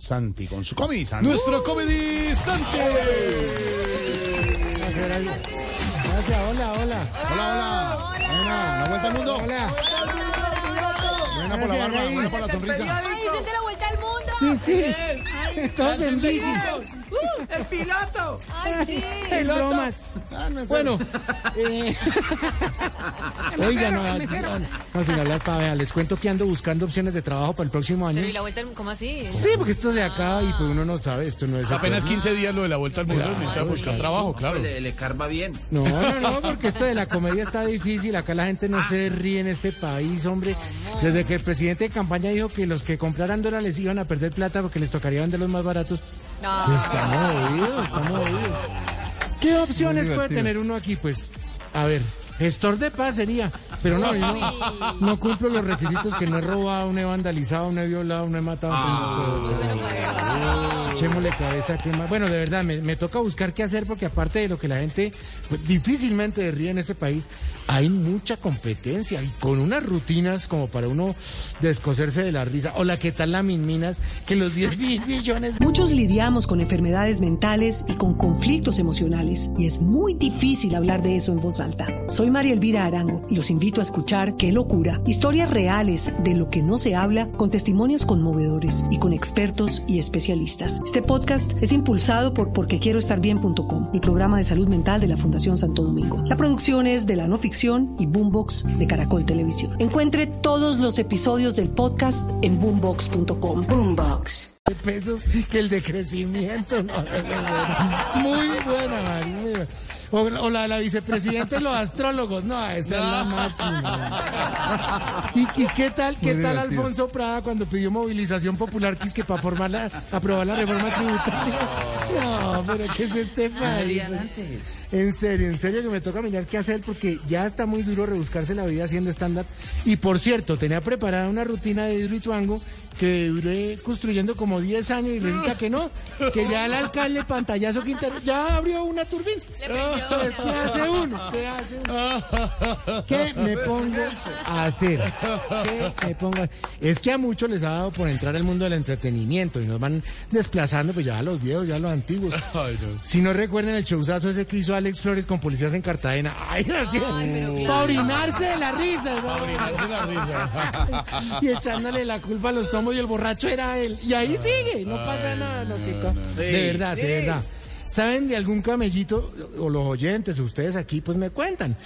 Santi con su Comedy Santi. Nuestro Comedy Santi. Gracias, hola, hola. Hola, hola. Buena, la vuelta al mundo. Hola. Buena por la barba, buena por la sonrisa. Ay, hiciste la vuelta al mundo. Sí, sí. Todos en bici. El piloto. Ay, sí. En bromas. Ah, no Bueno, eh, oiga, no, no, no, sin hablar pavea, les cuento que ando buscando opciones de trabajo para el próximo año. Pero ¿y la vuelta al mundo? ¿Cómo así? Sí, porque esto se acaba y pues uno no sabe, esto no es Apenas eterno. 15 días lo de la vuelta al mundo. Claro, Necesita sí. buscar trabajo, claro. Le, le carva bien. No, no, no, porque esto de la comedia está difícil. Acá la gente no se ríe en este país, hombre. Desde que el presidente de campaña dijo que los que compraran dólares iban a perder plata porque les tocaría vender los más baratos. No. Pues estamos jodidos, estamos jodidos. ¿Qué opciones puede tener uno aquí? Pues, a ver, gestor de paz sería, pero no, yo no, no cumplo los requisitos que no he robado, no he vandalizado, no he violado, no he matado. entonces no puedo. Echémosle cabeza. Bueno, de verdad, me, me toca buscar qué hacer porque aparte de lo que la gente pues, difícilmente ríe en este país, hay mucha competencia y con unas rutinas como para uno descoserse de la risa. Hola, ¿qué tal la Minminas? Que los 10 mil millones Muchos lidiamos con enfermedades mentales y con conflictos emocionales y es muy difícil hablar de eso en voz alta. Soy María Elvira Arango y los invito a escuchar Qué locura, historias reales de lo que no se habla con testimonios conmovedores y con expertos y especialistas. Este podcast es impulsado por porquequieroestarbien.com, el programa de salud mental de la Fundación Santo Domingo. La producción es de la no ficción y Boombox de Caracol Televisión. Encuentre todos los episodios del podcast en boombox.com. Boombox. de pesos que el de crecimiento. No, muy buena, María. O, o la de la vicepresidenta y los astrólogos. No, esa es la máxima. ¿Y, y qué tal, qué tal Alfonso Prada cuando pidió movilización popular que es que para formar la, aprobar la reforma tributaria? No, pero ¿qué es este país? En serio, en serio que me toca mirar qué hacer porque ya está muy duro rebuscarse la vida haciendo stand-up. Y por cierto, tenía preparada una rutina de hidroituango que duré construyendo como 10 años y resulta que no, que ya el alcalde Pantallazo Quintero ya abrió una turbina. Pues, ¿Qué hace uno? ¿Qué hace uno? ¿Qué me pongo a hacer? ¿Qué me pongo a- Es que a muchos les ha dado por entrar al mundo del entretenimiento y nos van desplazando pues ya a los viejos, ya a los antiguos. Si no recuerdan el showzazo ese que hizo Alex Flores con policías en Cartagena. Ay, así, para orinarse de la risa. ¿no? y echándole la culpa a los tomos y el borracho era él. Y ahí sigue, no pasa nada. que ca- de verdad, de verdad. ¿Saben de algún camellito, o los oyentes, o ustedes aquí, pues me cuentan?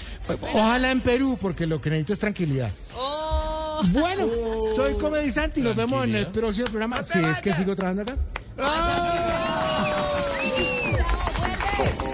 Ojalá en Perú, porque lo que necesito es tranquilidad. Oh. Bueno, soy Comedy Santi, nos vemos en el próximo programa. Si es que sigo trabajando acá. Muchos